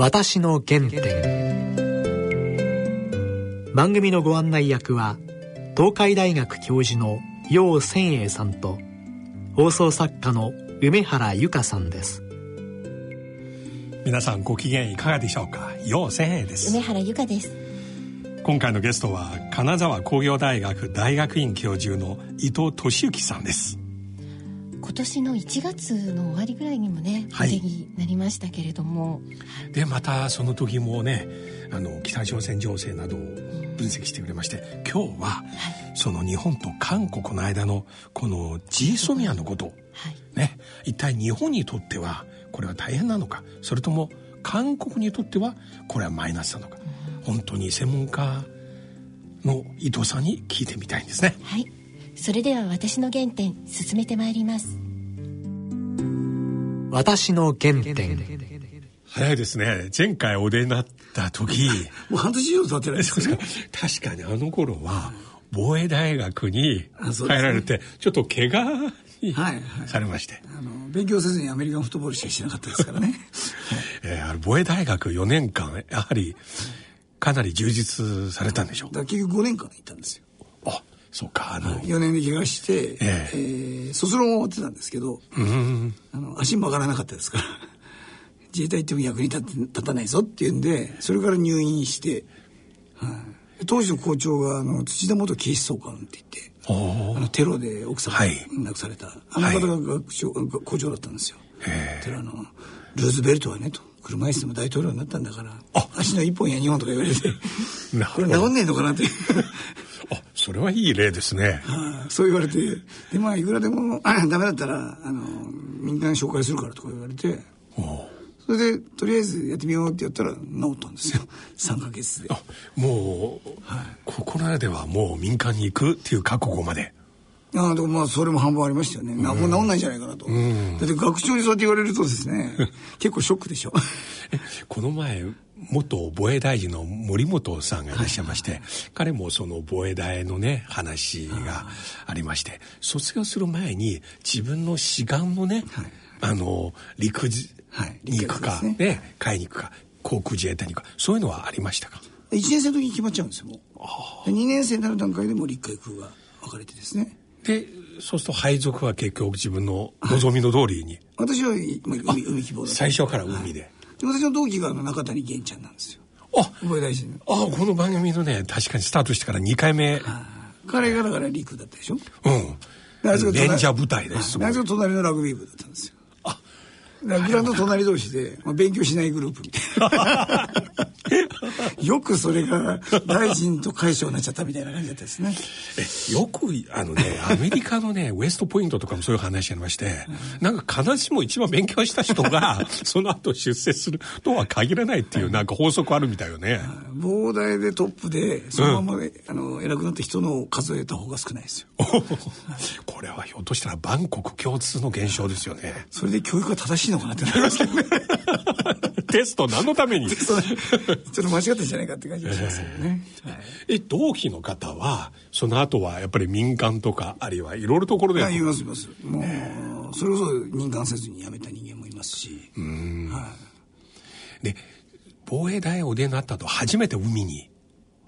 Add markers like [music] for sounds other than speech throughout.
私の原点。番組のご案内役は東海大学教授の楊千栄さんと放送作家の梅原由香さんです。皆さんご機嫌いかがでしょうか？楊千栄です。梅原由香です。今回のゲストは金沢工業大学大学院教授の伊藤俊之さんです今年の1月の終わりぐらいにもね、はい、になりましたけれども。でまたその時もねあの北朝鮮情勢などを分析してくれまして、今日は、はい、その日本と韓国の間のこのジーソミアのこと、はい、ね一体日本にとってはこれは大変なのかそれとも韓国にとってはこれはマイナスなのか、うん、本当に専門家の伊藤さんに聞いてみたいんですね。はいそれでは私の原点進めてまいります。私の原点。早いですね。前回お出になった時。[laughs] もう半年以上経ってないですか。確かにあの頃は防衛大学に入られて、ちょっと怪我されまして、あの勉強せずにアメリカンフットボールしかしなかったですからね、[laughs] えー、防衛大学4年間やはりかなり充実されたんでしょう。だ結局5年間行ったんですよ。あそうかあの4年で怪我して、えー、えー、卒論終わってたんですけど、うん、あの足曲がらなかったですから [laughs] 自衛隊行っても役に立立たないぞっていうんでそれから入院して、はい、当時の校長があの土田元警視総監って言ってあのテロで奥さんが亡くされた、はい、あの方が学長、はい、校長だったんですよ。であのルーズベルトはねと車椅子でも大統領になったんだから足の一本や二本とか言われて [laughs] これ治んねえのかなって。あ [laughs] それはいい例ですね。はあ、そう言われてでまあいくらでもあ [clears throat] ダメだったらあの民間紹介するからとか言われてそれでとりあえずやってみようってやったら治ったんですよ。[laughs] 3か月で。あもう、はい、ここらではもう民間に行くっていう覚悟まで。あでもまあそれも半分ありましたよね、うん、もう治んないんじゃないかなと、うん、だって学長にそうやって言われるとですね [laughs] 結構ショックでしょ。この前元防衛大臣の森本さんがいらっしゃいまして、はい、彼もその防衛大のね話がありまして卒業する前に自分の志願のね、はい、あの陸に行くか、ね。ね、海に行くか航空自衛隊に行くかそういうのはありましたか？1年生の時に決まっちゃうんですよもう。2年生になる段階でも陸海空が分かれてですね。でそうすると配属は結局自分の望みの通りに、はい、私は海海希望だ最初から海で、はいで私の同期が中谷源ちゃんなんですよ。あ防衛大臣あこの番組のね確かにスタートしてから2回目。彼がだから陸だったでしょ？うん。レンジャー部隊ですあい。つが隣のラグビー部だったんですよ。あグラウンド隣同士で、まあ、勉強しないグループみたいな [laughs] よくそれが大臣と会長になっちゃったみたいな感じだったですね。えよくあのねアメリカのねウエストポイントとかもそういう話ありまして、なんか必ずしも一番勉強した人が [laughs] その後出世するとは限らないっていうなんか法則あるみたいよね。膨大でトップでそのまま、うん、あの偉くなった人の数えた方が少ないですよ。これはひょっとしたら万国共通の現象ですよね。それで教育が正しいのかなってなりますけどね。テスト何のために？ちょっと間違ったんじゃないかって感じがしますよね。えー、え、同期の方は、その後はやっぱり民間とか、あるいはいろいろところで。い、いますいます。もう、それこそ任官せずに辞めた人間もいますし。うん。はい。で、防衛大お出になったと初めて海に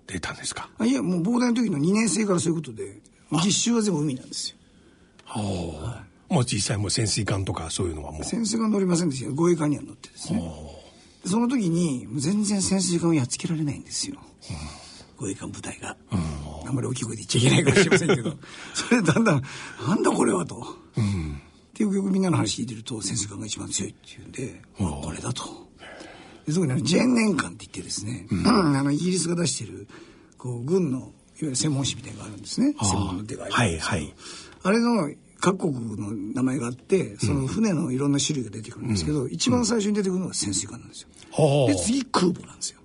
出たんですか？あいや、もう防衛大の時の2年生からそういうことで、実習は全部海なんですよ。はあ。もう実際も潜水艦とかそういうのはもう。潜水艦乗りませんでした。けど護衛艦には乗ってですね。その時に全然潜水艦をやっつけられないんですよ、護衛艦部隊が、あんまり大きい声で言っちゃいけないかもしれませんけど。それでだんだんなんだこれはと、うん、でよくよくみんなの話聞いてると潜水艦が一番強いっていうんで、これだと。で特にジェーン年間って言ってですね、うん、あのイギリスが出してるこう軍のいわゆる専門誌みたいなのがあるんですね。専門の手がはいはい。あれの各国の名前があってその船のいろんな種類が出てくるんですけど、うん、一番最初に出てくるのが潜水艦なんですよ。で次空母なんですよ。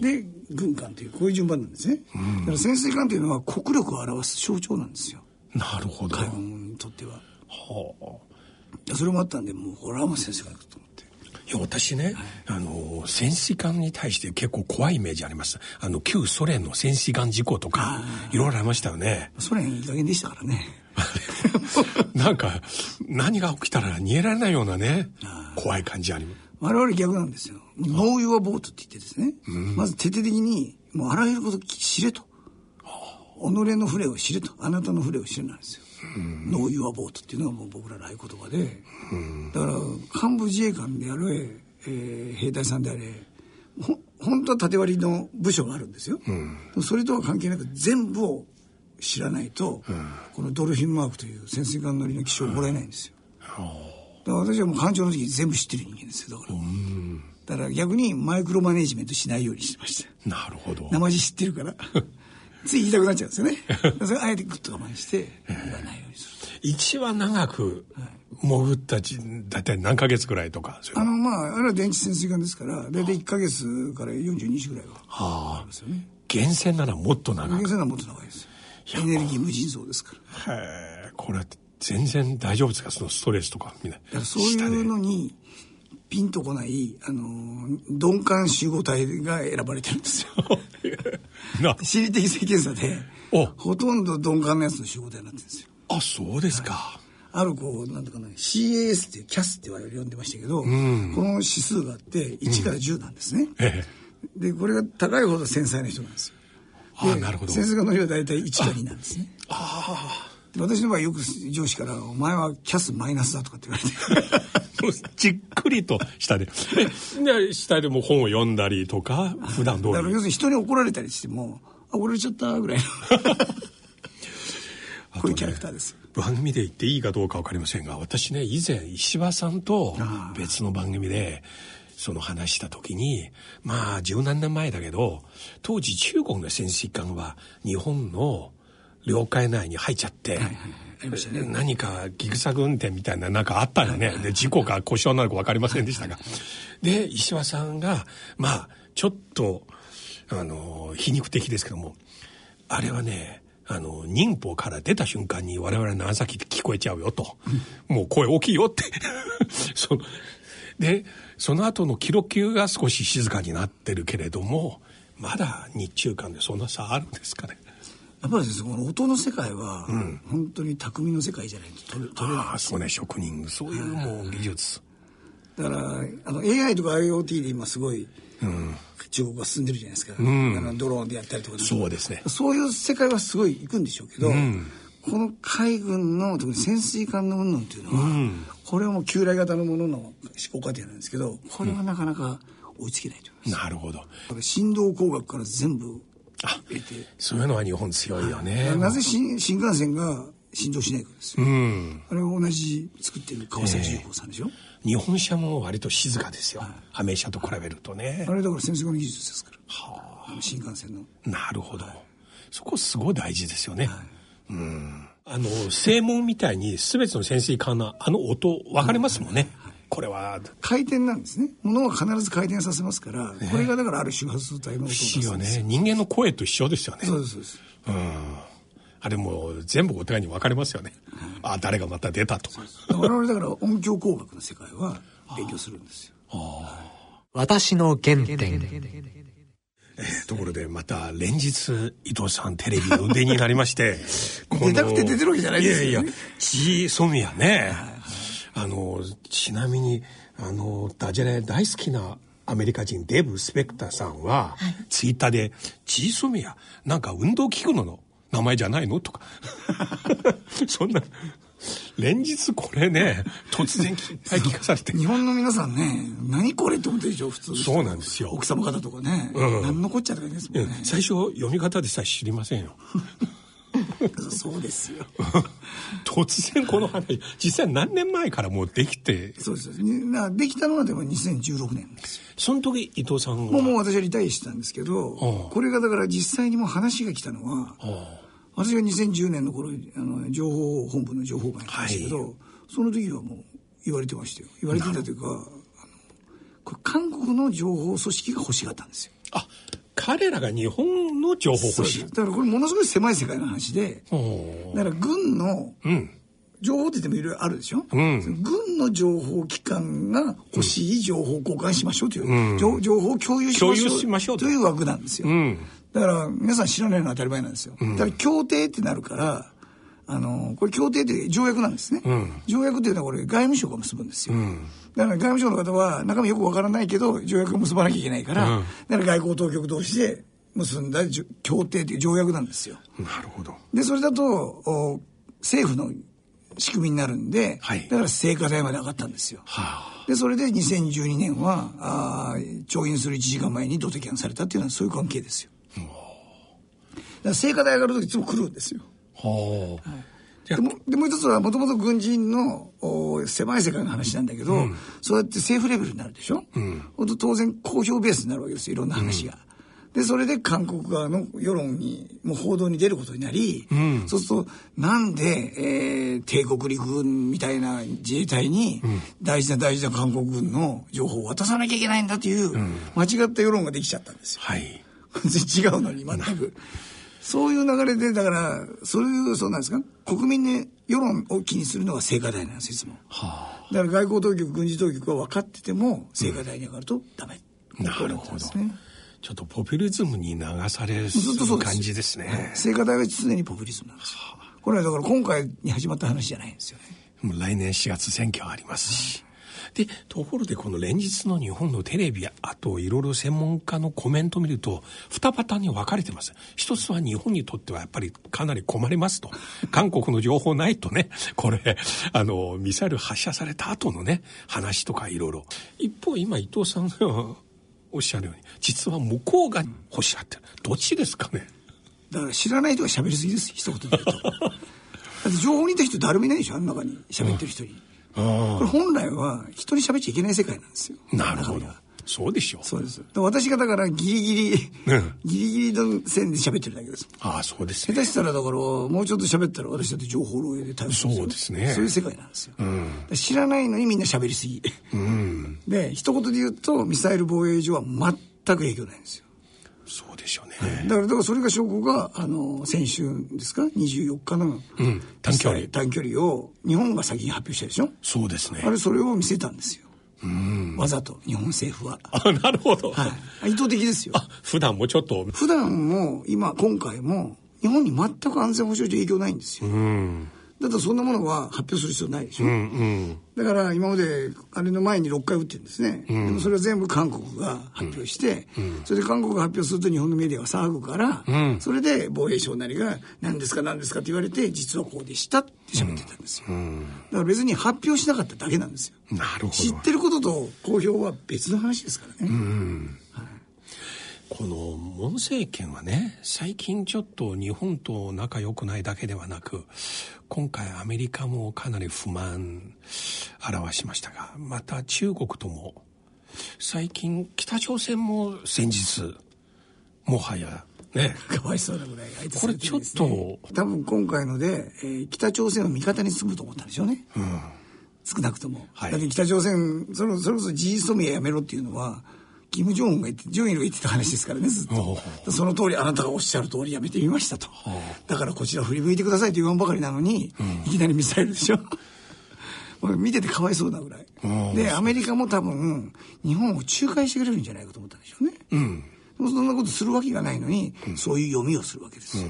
で軍艦というこういう順番なんですね。だから潜水艦というのは国力を表す象徴なんですよ。なるほど。海軍にとっては。はあ。それもあったんでもうこれはもう潜水艦だと思って。いや私ね、はい、あの潜水艦に対して結構怖いイメージありますあの旧ソ連の潜水艦事故とかいろいろありましたよねソ連いい加減でしたからね [laughs] なんか何が起きたら逃げられないようなね怖い感じあり我々逆なんですよ。ノーユアボートって言ってですね、うん、まず徹底的に、もうあらゆること知れと。己の船を知れと。あなたの船を知れなんですよ。ノーユアボートっていうのがもう僕らの合言葉で、だから幹部自衛官であれ、えー、兵隊さんであれ、ほ本当は縦割りの部署があるんですよ、うん、それとは関係なく全部を知らないと、うん、このドルフィンマークという潜水艦乗りの機種をもらえないんですよ、うん、だから私はもう艦長の時全部知ってる人間ですよだから、だから逆にマイクロマネジメントしないようにしてました。なるほど。生地知ってるから [laughs] つい言いたくなっちゃうんですよね。それあえてグッと我慢して言わないようにする一番長く潜ったち、大体何ヶ月ぐらいとかあの、まあ、あれは電池潜水艦ですから、大体1ヶ月から42日ぐらいはありますよね。源泉ならもっと長い。源泉ならもっと長いです。エネルギー無尽蔵ですから。へえ、これ全然大丈夫ですか？そのストレスとかみんな。そういうのに、ピンとこない、あの、鈍感集合体が選ばれてるんですよ。[laughs] 心理的性検査で、ほとんど鈍感なやつの集合体になってるんですよ。あ、そうですか。はいあるこう、なんとかな、CAS っていう、CAS って我々呼んでましたけど、うん、この指数があって、1から10なんですね。うんええ、で、これが高いほど繊細な人なんですよ。あなるほど。先生が乗りは大体1か2なんですね。ああ。私の場合よく上司から、お前はキャスマイナスだとかって言われて。[laughs] じっくりと下で。[laughs] で、下でも本を読んだりとか、普段通り。だから要するに人に怒られたりしても、あ、怒られちゃったぐらいの。[laughs] こういうキャラクターです。番組で言っていいかどうか分かりませんが私ね以前石破さんと別の番組でその話した時にまあ十何年前だけど当時中国の潜水艦は日本の領海内に入っちゃって、はい何かギグサグ運転みたいななんかあったよね、で事故か故障なのか分かりませんでしたが、で石破さんがまあちょっとあの皮肉的ですけどもあれはねあの、忍法から出た瞬間に我々長崎って聞こえちゃうよと。もう声大きいよって。[laughs] そで、その後の記録が少し静かになってるけれども、まだ日中間でそんな差あるんですかね。やっぱりですね、この音の世界は、本当に匠の世界じゃないと取れ取れない、ああ、そうね、職人、そういうもう技術。だから、あの、AI とか IoT で今すごい、うん、中国が進んでるじゃないですか、うん、あのドローンでやったりとかそうですね。そういう世界はすごい行くんでしょうけど、うん、この海軍の特に潜水艦の云々っていうのは、うん、これはもう旧来型のものの思考過程なんですけどこれはなかなか追いつけないと思います、なるほど。振動工学から全部あそういうのは日本強いよね。なぜ新新幹線が振動しないかですよ、うん、あれは同じ作ってる川崎重工さんでしょ、えー日本車も割と静かですよ、はい、アメ車と比べるとね。あれだから潜水艦の技術ですから。はあ。新幹線の。なるほど、はい、そこすごい大事ですよね、はい、うん。あの正門みたいに全ての潜水艦のあの音分かりますもんね、これは回転なんですね。ものは必ず回転させますから、ね、これがだからある周波数帯の音を出すよね。人間の声と一緒ですよね。そうですそうです。うん。あれも全部お互いに分かりますよね、うん、あ誰がまた出たと我々だから音響工学の世界は勉強するんですよ。私の原点えー、ところでまた連日伊藤さんテレビの腕になりまして [laughs] 出たくて出てるわけじゃないですよ、ね、いやいやジー・ソミヤね、あのちなみにあのダジャレ大好きなアメリカ人デーブ・スペクターさんは、はい、ツイッターで「ジー・ソミヤなんか運動器具の名前じゃないの？とか。[laughs] そんな、連日これね、突然いっぱい聞かされて。日本の皆さんね、何これって思ってるでしょ、普通。そうなんですよ。奥様方とかね。うん、何のこっちゃとかですもんね。最初、読み方でさえ知りませんよ。そうですよ。突然この話、実際何年前からもうできて。そうです。できたのはでも2016年ですその時伊藤さんはもうもう私はリタイアしてたんですけど、これがだから実際にもう話が来たのは、私が2010年の頃あの情報本部の情報官やってましたけど、はい、その時はもう言われてましたよ。言われてたというかこれ韓国の情報組織が欲しがったんですよ。あ彼らが日本の情報欲しい。だからこれものすごい狭い世界の話でだから軍の、情報って言ってもいろいろあるでしょ、うん、軍の情報機関が欲しい情報交換しましょうという、うん、情報共有しましょうという枠なんですよ、うん、だから皆さん知らないのは当たり前なんですよ、だから協定ってなるからあの、これ協定って条約なんですね。うん、条約っていうのはこれ外務省が結ぶんですよ。うん、だから外務省の方は中身よくわからないけど条約を結ばなきゃいけないから、うん、だから外交当局同士で結んだ協定っていう条約なんですよ。なるほど。で、それだと、政府の仕組みになるんで、はい、だから成果代まで上がったんですよ。はあ、で、それで2012年は、あ調印する1時間前に土手キャンされたっていうのはそういう関係ですよ。だから成果代上がるといつも来るんですよ。はあ、はいでもでもう一つはもともと軍人の狭い世界の話なんだけど、うん、そうやって政府レベルになるでしょ、うん、当然公表ベースになるわけですよいろんな話が。で、それで韓国側の世論に、もう報道に出ることになり、うん、そうすると、なんで、えー、帝国陸軍みたいな自衛隊に、大事な大事な韓国軍の情報を渡さなきゃいけないんだという、間違った世論ができちゃったんですよ。はい。[laughs] 全然違うのに、全く。そういう流れで、だから、そういう、そうなんですか、国民ね、世論を気にするのが聖火台なんです、いつも。はあ、だから外交当局、軍事当局は分かってても、聖火台に上がるとダメ。うん、なるほど。ね。ちょっとポピュリズムに流される感じですね。聖火台は常にポピュリズムなんですよ。これはだから今回に始まった話じゃないんですよね。もう来年4月選挙ありますし。で、ところでこの連日の日本のテレビや、あといろいろ専門家のコメントを見ると、二パターンに分かれてます。一つは日本にとってはやっぱりかなり困りますと。韓国の情報ないとね、これ、あの、ミサイル発射された後のね、話とかいろいろ。一方、今伊藤さんがおっしゃるように実は向こうが欲しがってる。どっちですかね。だから知らない人が喋りすぎです。一言で言うと。[laughs] だって情報にいた人誰もいないでしょ。あん中に喋ってる人に、うん、これ本来は人に喋っちゃいけない世界なんですよなるほどそうでしょう。そうです。私がだからギリギリ、うん、ギリギリの線で喋ってるだけです。ああ、そうです、ね、下手したらだから、もうちょっと喋ったら私だって情報漏洩で対応するそうですね。そういう世界なんですよ。うん、知らないのにみんな喋りすぎ。うん、で、一言で言うと、ミサイル防衛上は全く影響ないんですよ。そうでしょうね。だから、だからそれが証拠が、あの、先週ですか ?24 日の、うん、短距離。短距離を日本が先に発表したでしょ？そうですね。あれ、それを見せたんですよ。わざと日本政府は。あ、なるほど。はい。意図的ですよ。あ、普段もちょっと。普段も、今、今回も、日本に全く安全保障上影響ないんですよ。うん。だとそんなものは発表する必要ないでしょ、うんうん、だから今まであれの前に6回撃ってるんですね、うん、でもそれは全部韓国が発表して、うん、それで韓国が発表すると日本のメディアは騒ぐから、うん、それで防衛省なりが何ですか何ですかって言われて実はこうでしたって喋ってたんですよ、だから別に発表しなかっただけなんですよ。なるほど。知ってることと公表は別の話ですからね、うんこの文政権はね最近ちょっと日本と仲良くないだけではなく今回アメリカもかなり不満表しましたがまた中国とも最近北朝鮮も先日もはやねかわいそうなぐらい相手、ね、これちょっと多分今回ので、えー、北朝鮮を味方にすると思ったんでしょうね、うん、少なくとも、はい、だって北朝鮮それそれこそ事実ソミやめろっていうのはキム・ジョンウンが言って、ジョンイルが言ってた話ですからね、ずっと。その通り、あなたがおっしゃる通りやめてみましたと。だからこちら振り向いてくださいと言わんばかりなのに、いきなりミサイルでしょ。見ててかわいそうなぐらい。で、アメリカも多分、日本を仲介してくれるんじゃないかと思ったんでしょうね。うん。そんなことするわけがないのに、そういう読みをするわけですよ。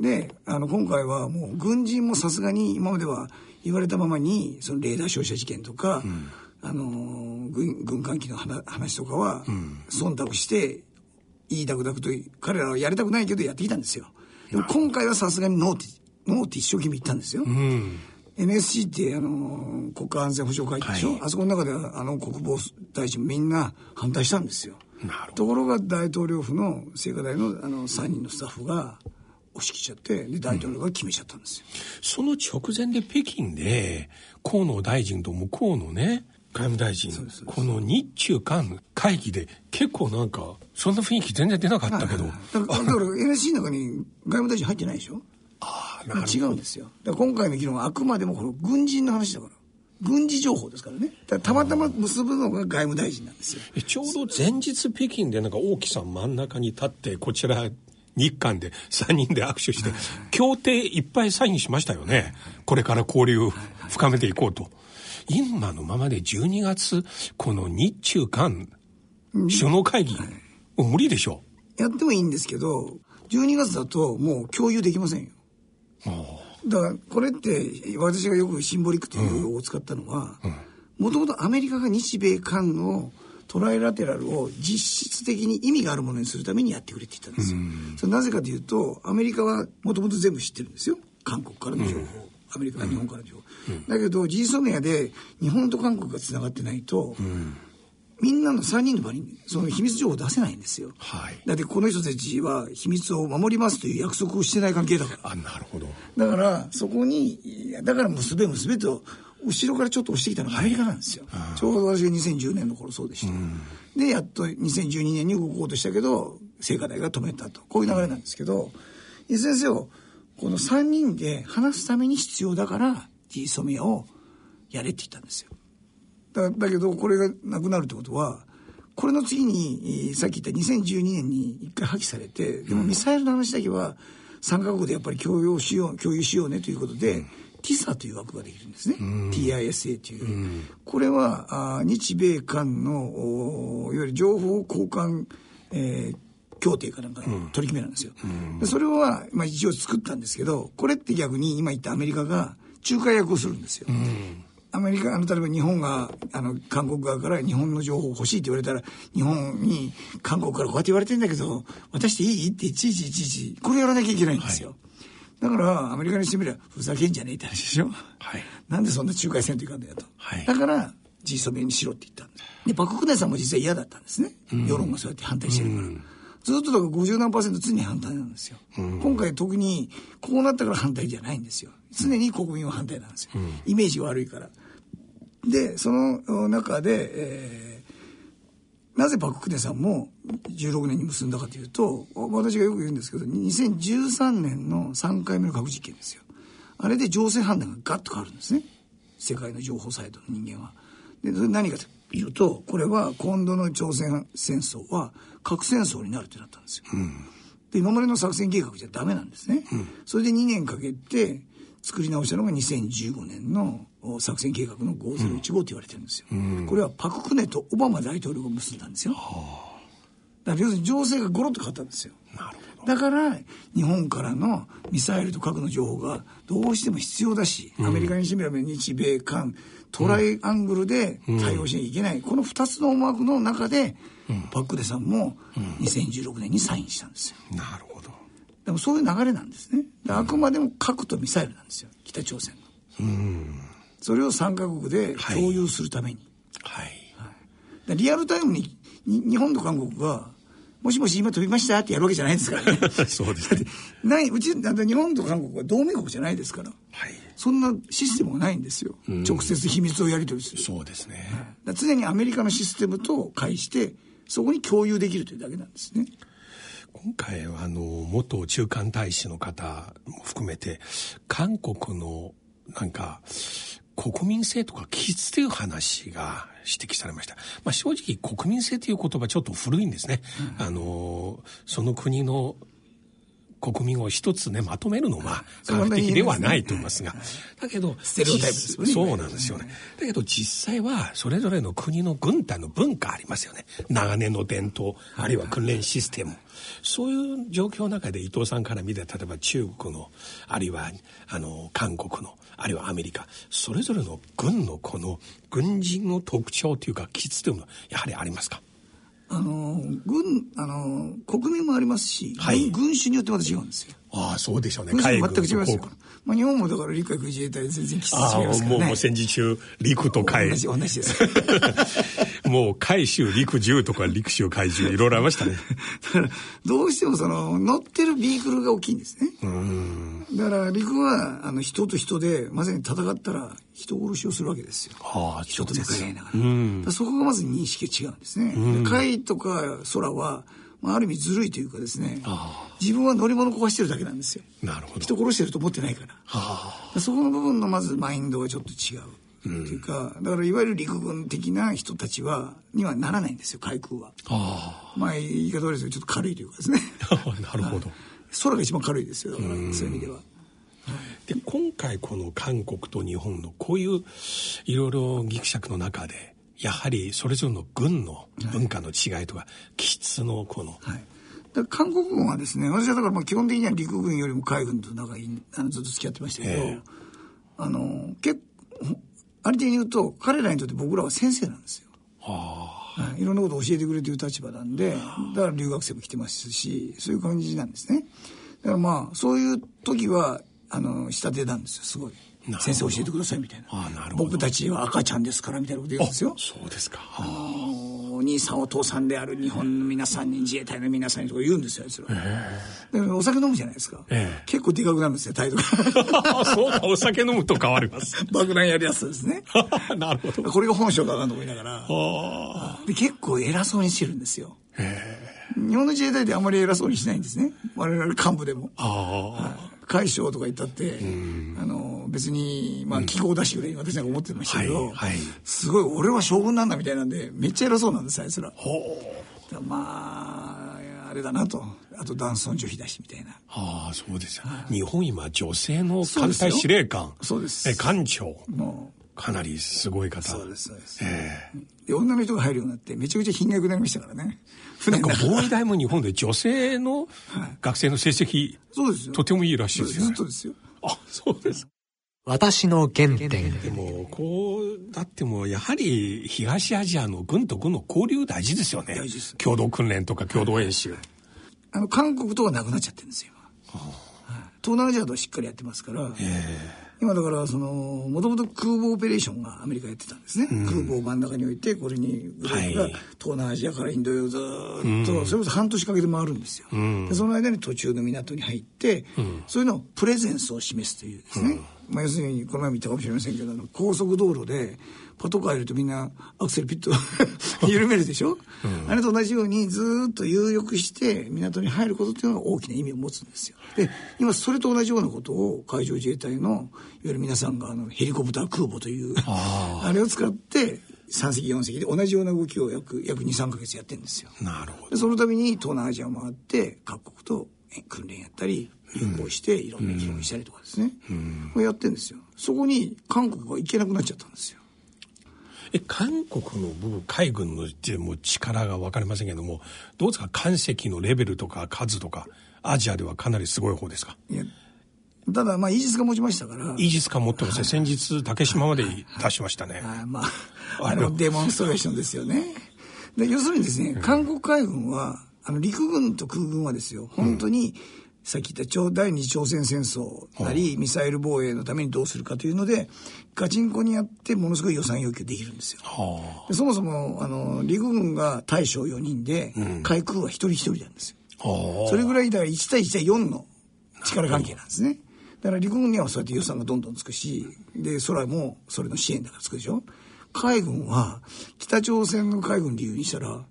で、あの、今回はもう、軍人もさすがに今までは言われたままに、そのレーダー照射事件とか、うんあの軍軍関係の話とかは、忖度して言いたくなくと彼らはやりたくないけどやってきたんですよ。でも今回はさすがにノーってノーって一生懸命言ったんですよ、うん、NSC ってあの国家安全保障会議でしょ、はい、あそこの中ではあの国防大臣みんな反対したんですよ。ところが大統領府の聖火台のあの3人のスタッフが押し切っちゃってで大統領が決めちゃったんですよ、うん、その直前で北京で河野大臣と向こうのね外務大臣、この日中韓会議で結構なんか、そんな雰囲気全然出なかったけど。だから、だから NSC の中に外務大臣入ってないでしょ？ああ、違うんですよ。だ今回の議論はあくまでもこの軍人の話だから。軍事情報ですからね。らたまたま結ぶのが外務大臣なんですよ。ちょうど前日北京でなんか王毅さん真ん中に立って、こちら日韓で3人で握手して、協定いっぱいサインしましたよね。これから交流深めていこうと。今のままで12月、この日中韓首脳会議、うん、無理でしょやってもいいんですけど、12月だともう共有できませんよ。だからこれって私がよくシンボリックという用語を使ったのはもともとアメリカが日米韓のトライラテラルを実質的に意味があるものにするためにやってくれって言ったんですよ。それなぜかというとアメリカはもともと全部知ってるんですよ。韓国からの情報、アメリカ日本からの情報、だけど G ソメアで日本と韓国がつながってないと、みんなの3人の場にその秘密情報を出せないんですよ。はい。だってこの人たちは秘密を守りますという約束をしてない関係だから。あ、なるほど。だからそこに、だから娘娘と後ろからちょっと押してきたのがアメリカなんですよ。はい、ちょうど私が2010年の頃そうでした。で、やっと2012年に動こうとしたけど、聖火台が止めたと。こういう流れなんですけど、いずれにせよ、この3人で話すために必要だから、G ソミアをやれって言ったんですよ。だだけどこれがなくなるってことはこれの次にさっき言った2012年に一回破棄されてでもミサイルの話だけは3カ国でやっぱり共有しよう共有しようねということで、TISA という枠ができるんですね。TISA という。これはあ日米韓のいわゆる情報交換、えー、協定かなんかの取り決めなんですよ。でそれは、まあ、一応作ったんですけどこれって逆に今言ったアメリカが仲介役をするんですよ。アメリカ、あの、例えば日本が、あの、韓国側から日本の情報欲しいって言われたら、日本に韓国からこうやって言われてんだけど、渡していい？っていちいちいちいち、これやらなきゃいけないんですよ。はいだから、アメリカにしてみれば、ふざけんじゃねえって話でしょ。はい。なんでそんな仲介せんといかんだよと。はい。だから、G ソメにしろって言ったんです。で、パククネさんも実は嫌だったんですね。世論がそうやって反対してるから。ずっとだから50何パーセント常に反対なんですよ。今回特にこうなったから反対じゃないんですよ。常に国民は反対なんですよ。イメージ悪いから。で、その中で、えー、なぜパククネさんも16年に結んだかというと、私がよく言うんですけど、2013年の3回目の核実験ですよ。あれで情勢判断がガッと変わるんですね。世界の情報サイドの人間は。で、何かというと、これは今度の朝鮮戦争は核戦争になるってなったんですよ。うん、で、今までの作戦計画じゃダメなんですね。うん、それで2年かけて作り直したのが2015年の作戦計画の5015と言われてるんですよ、うん、これはパク・クネとオバマ大統領が結んだんですよ、はあ、だから要するに情勢がゴロッと変わったんですよなるほどだから日本からのミサイルと核の情報がどうしても必要だし、アメリカにしてみれば日米韓トライアングルで対応しなきゃいけない、うん、この2つの思惑の中で、うん、パク・クネさんも2016年にサインしたんですよ、なるほど。でもそういう流れなんですね。あくまでも核とミサイルなんですよ。北朝鮮の。うん。それを3カ国で共有するために。はい。はい、リアルタイムに日本と韓国が、もしもし今飛びましたってやるわけじゃないですからね。[laughs] そうですね。[laughs] ない、うち、だって日本と韓国は同盟国じゃないですから。はい。そんなシステムがないんですよ。うん、直接秘密をやり取りする。そうですね。はい、常にアメリカのシステムと介して、そこに共有できるというだけなんですね。今回はあの元中間大使の方も含めて韓国のなんか国民性とか気質という話が指摘されました。まあ、正直国民性という言葉ちょっと古いんですね。うん、あの、その国の国民を一つね、まとめるのは科学的ではないと思いますが、だけど、ステレオタイプですよね。そうなんですよね。だけど実際は、それぞれの国の軍隊の文化ありますよね。長年の伝統、あるいは訓練システム。そういう状況の中で伊藤さんから見て、例えば中国の、あるいは、あの、韓国の、あるいはアメリカ、それぞれの軍のこの軍人の特徴というか、基地というのは、やはりありますか？あの軍あの国民もありますし、はい、軍種によってまた違うんですよ。ああそうでしょうね。全く違いますよ。まあ日本もだから陸海自衛隊全然きつ違いますからね。もうもう戦時中陸と海。同じ同じです。[laughs] もう海舟陸中とか陸舟海中いろいろありましたね。だからどうしてもその乗ってるビークルが大きいんですね。だから陸はあの人と人でまさに戦ったら人殺しをするわけですよ。はあ、人と向かい合いながら。らそこがまず認識が違うんですね。海とか空はまあ、ある意味ずるいというかですね自分は乗り物壊してるだけなんですよ。なるほど。人殺してると思ってないから。そこの部分のまずマインドがちょっと違うっていうか、だからいわゆる陸軍的な人たちはにはならないんですよ海空は。まあ言い方悪いですけどちょっと軽いというかですね。[laughs] なるほど。空が一番軽いですよだからそういう意味では。で今回この韓国と日本のこういういろいろぎくしゃくの中でやはりそれぞれの軍の文化の違いとか、気質のこの、はい、だ韓国軍はですね、私はだからまあ基本的には陸軍よりも海軍と仲いい、あのずっと付き合ってましたけど、えー、あの、結構、ありていに言うと、彼らにとって僕らは先生なんですよ。はあ、いろんなことを教えてくれてる立場なんで、だから留学生も来てますし、そういう感じなんですね。だからまあ、そういう時は、あの、仕立てなんですよ、すごい。先生教えてくださいみたいな。あなるほど僕たちは赤ちゃんですからみたいなこと言うんですよ。そうですか。お兄さんお父さんである日本の皆さんに自衛隊の皆さんにとか言うんですよ、あいつら。えー、お酒飲むじゃないですか。えー、結構でかくなるんですよ、態度が。そうか、お酒飲むと変わります。[laughs] 爆弾やるやつですね。[laughs] なるほど。これが本性かなと思いながら。で結構偉そうにしてるんですよ。日本の自衛隊ってあんまり偉そうにしないんですね。我々幹部でも。あはい海将とか言ったって、あの別にまあ気候だしぐらいに私なんか思ってましたけど、はいはい、すごい俺は将軍なんだみたいなんでめっちゃ偉そうなんですあいつら。まああれだなと。あと男尊女卑だしみたいな。ああそうですよ、はい、日本今女性の艦隊司令官。そうです。え艦長。のかなりすごい方。そうですそうです、えー、で女の人が入るようになってめちゃくちゃ品が良くなりましたからね。なんか防衛大も日本で女性の学生の成績、そうですよ。とてもいいらしいですよ、ね、ずっとですよ。あそうです。私の原点。でもこうだってもうやはり東アジアの軍と軍の交流大事ですよね。大事です。共同訓練とか共同演習、あの韓国とはなくなっちゃってるんですよ今、はあ、東南アジアとはしっかりやってますから、えー今だからそのもともと空母オペレーションがアメリカやってたんですね、うん、空母を真ん中に置いてこれにグループが東南アジアからインド洋ずっと、それこそ半年かけて回るんですよ、うん、でその間に途中の港に入って、うん、そういうのをプレゼンスを示すというですね、まあ、要するにこの前も言ったかもしれませんけど高速道路でパトカーいるとみんなアクセルピッと [laughs] 緩めるでしょ、うん、あれと同じようにずっと有力して港に入ることっていうのが大きな意味を持つんですよ。で今それと同じようなことを海上自衛隊のいわゆる皆さんがあのヘリコプター空母というあれを使って3隻4隻で同じような動きを約約23か月やってるんですよ。なるほど。そのために東南アジアを回って各国と訓練やったり友好していろんな議論したりとかですね、うん、やってるんですよ。そこに韓国が行けなくなっちゃったんですよえ韓国の部分海軍のも力が分かりませんけどもどうですか？艦隻のレベルとか数とかアジアではかなりすごい方ですか？いやただまあイージス艦持ちましたから。イージス艦持ってますね、先日竹島まで出しましたね、はい、まああのデモンストレーションですよね。で要するにですね韓国海軍はあの陸軍と空軍はですよ本当に、さっき言った第二次朝鮮戦争なり、ミサイル防衛のためにどうするかというので、ガチンコにやってものすごい予算要求できるんですよ。でそもそも、あの、陸軍が大将4人で、海空は一人一人なんですよ。それぐらい、だから1対1対4の力関係なんですね。だから陸軍にはそうやって予算がどんどんつくし、で、空もそれの支援だからつくでしょ。海軍は、北朝鮮の海軍理由にしたら、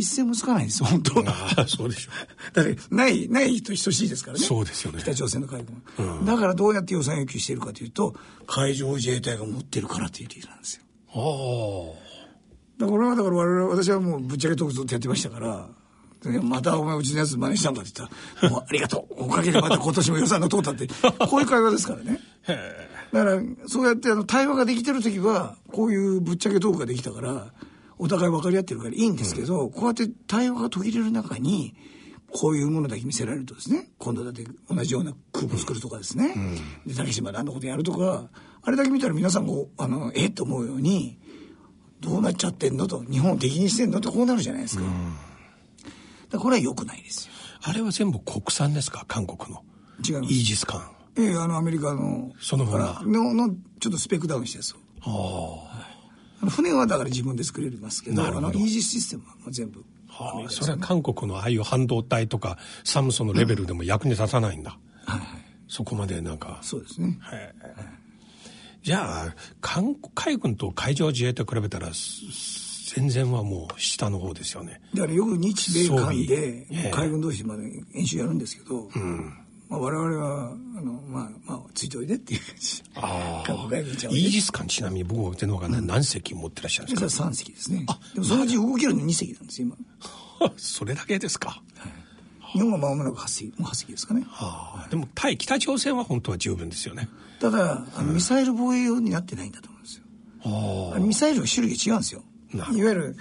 一銭もつかないんですよ、本当あそうでしょう。だって、ない、ないと等しいですからね。そうですよね。北朝鮮の海軍、うん、だからどうやって予算要求しているかというと、海上自衛隊が持ってるからという理由なんですよ。ああ。だから、だから我々、私はもうぶっちゃけトークずっとやってましたから、またお前うちのやつ真似したんかって言ったら、もうありがとう。おかげでまた今年も予算が通ったって、こういう会話ですからね。だから、そうやってあの対話ができてる時は、こういうぶっちゃけトークができたから、お互い分かり合ってるからいいんですけど、うん、こうやって対話が途切れる中に、こういうものだけ見せられるとですね、今度だって同じような空母作るとかですね、うん、で、竹島であんなことやるとか、あれだけ見たら皆さんも、あの、え？って思うように、どうなっちゃってんのと、日本を敵にしてんのってこうなるじゃないですか。うん、だこれは良くないですよ。あれは全部国産ですか、韓国の。違います。イージス艦。ええあの、アメリカの。そのまま。の、の、ちょっとスペックダウンしたやつを。ああ。船はだから自分で作れますけど、あのイージスシステムは全部。はあ、それは韓国のああいう半導体とかサムソンのレベルでも役に立たないんだ。うん、はい。そこまでなんか。そうですね。はい。じゃあ、韓海軍と海上自衛隊比べたら、全然はもう下の方ですよね。だからよく日米韓で海軍同士まで演習やるんですけど、うん、まあ、我々はあの、まあまあ、ついておいでっていう感じああイージス艦ちなみに僕は手の方が、ね、何隻持ってらっしゃるんですか？3隻ですね。あでもそのうち動けるの2隻なんです今。[laughs] それだけですか、はい、日本はまもなく8隻もう8隻ですかね、はあ、でも対北朝鮮は本当は十分ですよね。ただあのミサイル防衛用になってないんだと思うんですよ、はあ、ミサイルの種類が違うんですよ。いわゆる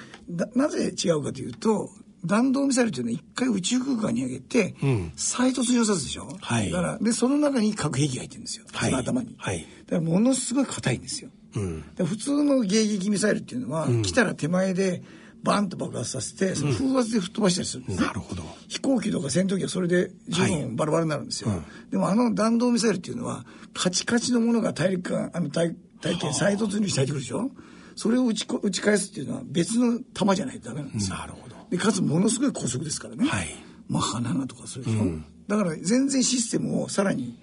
なぜ違うかというと弾道ミサイルっていうのは一回宇宙空間に上げて、うん、再突入さすでしょ、はい、だからでその中に核兵器が入ってるんですよ、はい、その頭に、はい、だからものすごい硬いんですよ、うん、普通の迎撃ミサイルっていうのは、うん、来たら手前でバンと爆発させてその風圧で吹っ飛ばしたりするんです、ね、なるほど。飛行機とか戦闘機はそれで十分バラバラになるんですよ、でもあの弾道ミサイルっていうのはカチカチのものが大陸間あの大体験再突入して入ってくるでしょ？それを打ち打ち返すっていうのは別の弾じゃないとダメなんですよ。なるほど。で、かつものすごい高速ですからね。はい。マッハ7とかするでしょ、うん、だから全然システムをさらに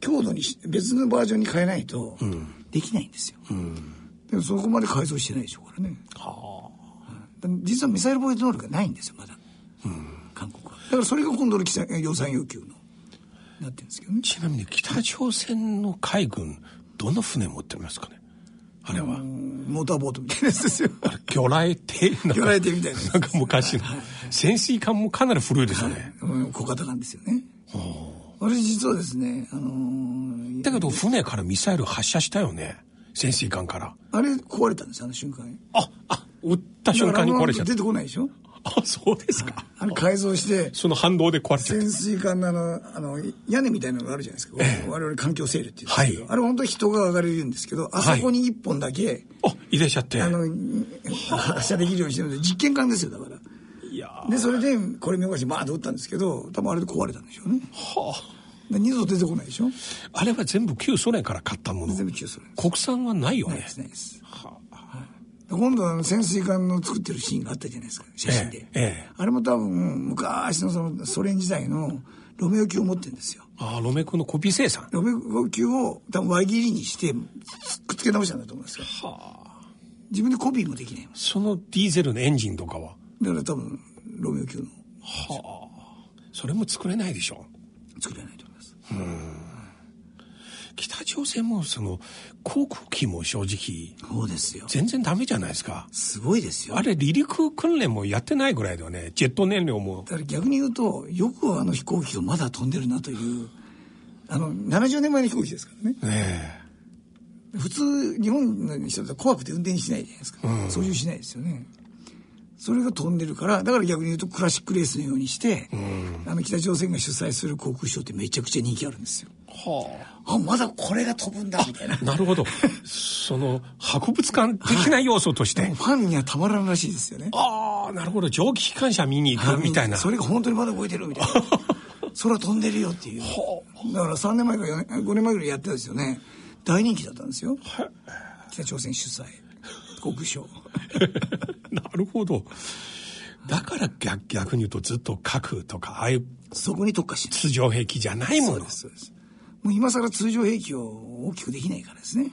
強度にし別のバージョンに変えないとできないんですよ。うん、でもそこまで改造してないでしょうからね。はあ。実はミサイル防衛能力がないんですよ、まだ。うん、韓国は。だからそれが今度の予算要求のなってるんですけどね。ちなみに北朝鮮の海軍、どの船持ってますかねあれは。モーターボートみたいなやつですよ。あれ、魚雷艇魚雷艇みたいな。なんか昔の、潜水艦もかなり古いですよね。はい、小型艦ですよね。あれ実はですね、あのー、だけど船からミサイル発射したよね。潜水艦から。あれ壊れたんですあの瞬間に。あ、あ、撃った瞬間に壊れちゃった。出てこないでしょ？あ、そうですか。あれ改造して、その反動で壊れちゃ。潜水艦のあの、あの、屋根みたいなのがあるじゃないですか。ええ、我々環境整理っていうんですけど、はい、あれ本当に人が上がれるんですけど、あそこに一本だけ、はい、あ、入れちゃって。あの、発射できるようにしてるので、実験艦ですよ、だから。いやで、それで、これ見よがし、バーッと撃ったんですけど、多分あれで壊れたんでしょうね。はあ。二度と出てこないでしょあれは全部旧ソ連から買ったもの全部旧ソ連国産はないよねないですないです、は今度は潜水艦の作ってるシーンがあったじゃないですか写真で、ええ、あれも多分昔のそのソ連時代のロメオ級を持ってるんですよ。ああロメコのコピー生産。ロメコ級を多分輪切りにしてくっつけ直したんだと思うんですよ。はあ。自分でコピーもできないそのディーゼルのエンジンとかは？だから多分ロメオ級の。はあ。それも作れないでしょ。作れないと思います。うん北朝鮮もその航空機も正直そうですよ。全然ダメじゃないですか。すごいですよ。あれ離陸訓練もやってないぐらいだよね。ジェット燃料も。だから逆に言うとよくあの飛行機がまだ飛んでるなというあの70年前の飛行機ですからね。ね普通日本の人だと怖くて運転しないじゃないですか、うん、操縦しないですよねそれが飛んでるからだから逆に言うとクラシックレースのようにして、うん、あの北朝鮮が主催する航空ショーってめちゃくちゃ人気あるんですよ。はあ、あまだこれが飛ぶんだみたいな。なるほど。その博物館的な要素として、はい、ファンにはたまらんらしいですよね。ああなるほど蒸気機関車見に行くみたいな。それが本当にまだ動いてるみたいな。[laughs] 空飛んでるよっていう。だから3年前か4年5年前ぐらいやってたんですよね。大人気だったんですよ。北朝鮮主催。[laughs] 国書なるほど。だから逆逆に言うとずっと核とかああいうそこに特化し通常兵器じゃないもの。そうですそうです。もう今更通常兵器を大きくできないからですね。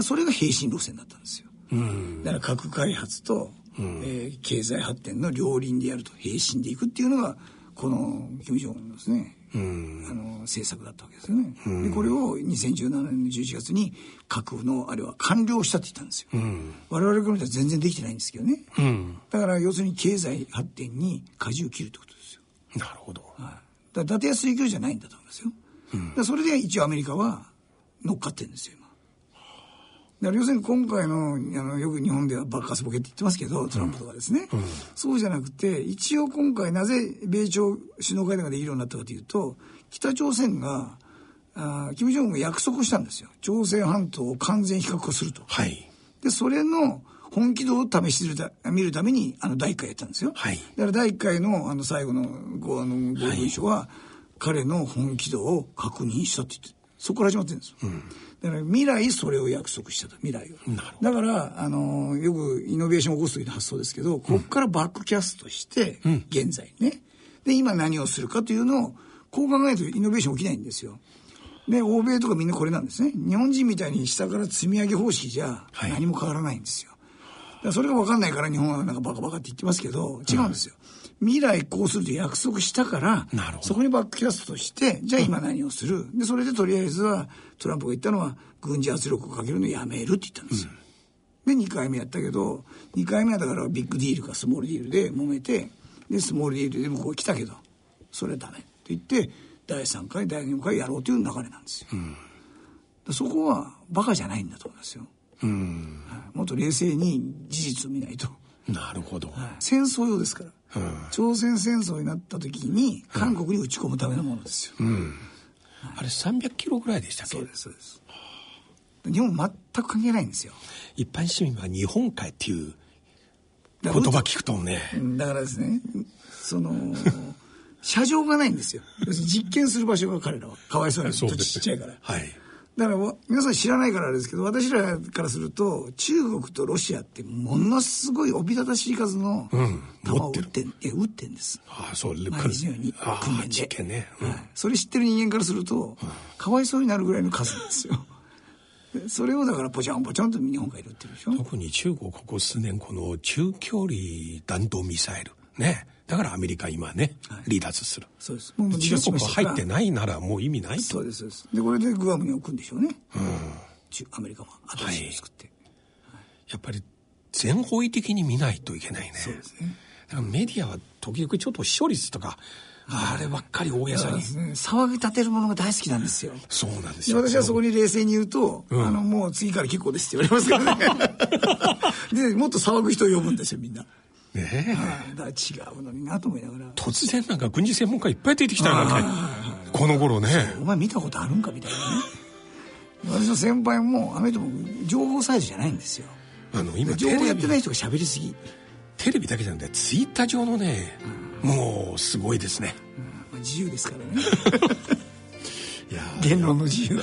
それが並進路線だったんですよ、うん、だから核開発と、うん、えー、経済発展の両輪でやると並進でいくっていうのがこの金正恩のですねあの政策だったわけですよね。でこれを2017年の11月に核のあれは完了したって言ったんですよ。我々から見たら全然できてないんですけどね。だから要するに経済発展に舵を切るってことですよ。なるほど。はい、だ伊達や水球じゃないんだと思いますよ。うん、それで一応アメリカは乗っかってるんですよ。要するに今回のあのよく日本では爆発ボケって言ってますけどトランプとかですね、うん。うん、そうじゃなくて一応今回なぜ米朝首脳会談ができるようになったかというと北朝鮮があ金正恩が約束したんですよ。朝鮮半島を完全非核化すると。はい、でそれの本気度を試してる見るためにあの第1回やったんですよ。はい、だから第1回のあの最後のごあのご文書は、はい、彼の本気度を確認したって言ってそこから始まってるんですよ。うんだから未来それを約束したと未来をだからあのよくイノベーションを起こす時の発想ですけどここからバックキャストして現在ね、で今何をするかというのをこう考えるとイノベーション起きないんですよ。で欧米とかみんなこれなんですね。日本人みたいに下から積み上げ方式じゃ何も変わらないんですよ、はい、それが分かんないから日本はなんかバカバカって言ってますけど違うんですよ、うん、未来こうすると約束したからそこにバックキャストとしてじゃあ今何をする、でそれでとりあえずはトランプが言ったのは軍事圧力をかけるのやめるって言ったんですよ。うん、で2回目やったけど2回目はだからビッグディールかスモールディールで揉めてでスモールディールで向こう来たけどそれはダメって言って第3回第4回やろうという流れなんですよ。うん、そこはバカじゃないんだと思いますよ。うん、はい、もっと冷静に事実を見ないと。なるほど、はい、戦争用ですから。うん、朝鮮戦争になった時に韓国に撃ち込むためのものですよ、うん、あれ300キロぐらいでしたっけ？そうですそうです。日本全く関係ないんですよ。一般市民は日本海っていう言葉聞くとね。だからですねその [laughs] 車上がないんですよ。実験する場所が彼らは。かわいそうなちっちゃいから、はいだから皆さん知らないからあれですけど私らからすると中国とロシアってものすごいおびただしい数の弾を撃ってん、うん、撃ってんです。ああそう毎日のように訓練で、ね。うん。はい、それ知ってる人間からすると、かわいそうになるぐらいの数なんですよ。それをだからポチャンポチャンと日本がいるってるでしょ。特に中国ここ数年この中距離弾道ミサイル。ねだからアメリカ今ね、はい、離脱する。そうです。もう中国入ってないならもう意味ないと。そうですそうです。でこれでグアムに置くんでしょうね、うん、アメリカも。新しい作って、はい、やっぱり全方位的に見ないといけないね。そうですね。だからメディアは時々ちょっと視聴率とかあればっかり大げさに、ね、騒ぎ立てるものが大好きなんですよ。そうなんですよ。私はそこに冷静に言うと、うん、あのもう次から結構ですって言われますからね。[laughs] でもっと騒ぐ人を呼ぶんですよみんなねえ、だ違うのになと思いながら。突然なんか軍事専門家いっぱい出てきたよなこの頃ね。お前見たことあるんかみたいなね。私の先輩もあの人も情報サイズじゃないんですよ。あの今情報やってない人が喋りすぎ。テレビだけじゃなくてツイッター上のね、うん、もうすごいですね、うん。まあ、自由ですからね。[laughs] 言論の自由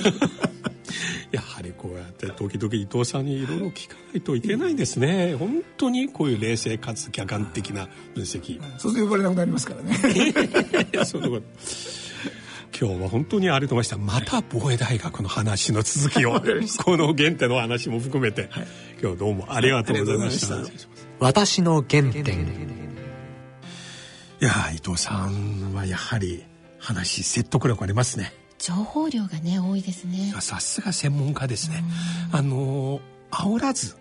[laughs] やはりこうやって時々伊藤さんにいろいろ聞かないといけないですね。本当にこういう冷静かつ客観的な分析。そうすると呼ばれなくなりますからね。[laughs] そういうこと。今日は本当にありがとうございました。また防衛大学の話の続きを。[laughs] この原点の話も含めて、はい、今日どうもありがとうございました。はい、私の原点。いや伊藤さんはやはり話説得力ありますね情報量がね多いですね。さすが専門家ですね。あの煽らず、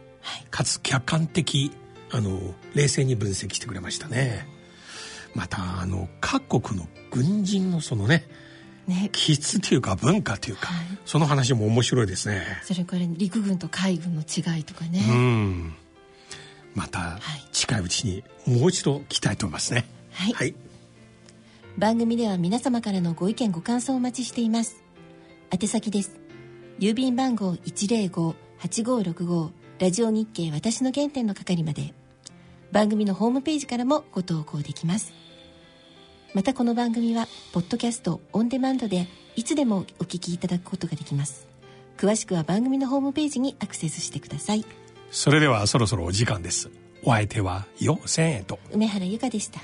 かつ客観的あの冷静に分析してくれましたね。またあの各国の軍人のそのねね、気質というか文化というか、はい、その話も面白いですね。それから陸軍と海軍の違いとかね。うん。また近いうちにもう一度聞きたいと思いますね。はい、はい番組では皆様からのご意見ご感想をお待ちしています。宛先です。郵便番号105-8565ラジオ日経私の原点の係まで。番組のホームページからもご投稿できます。またこの番組はポッドキャストオンデマンドでいつでもお聞きいただくことができます。詳しくは番組のホームページにアクセスしてください。それではそろそろお時間です。お相手はよ千円と。梅原由香でした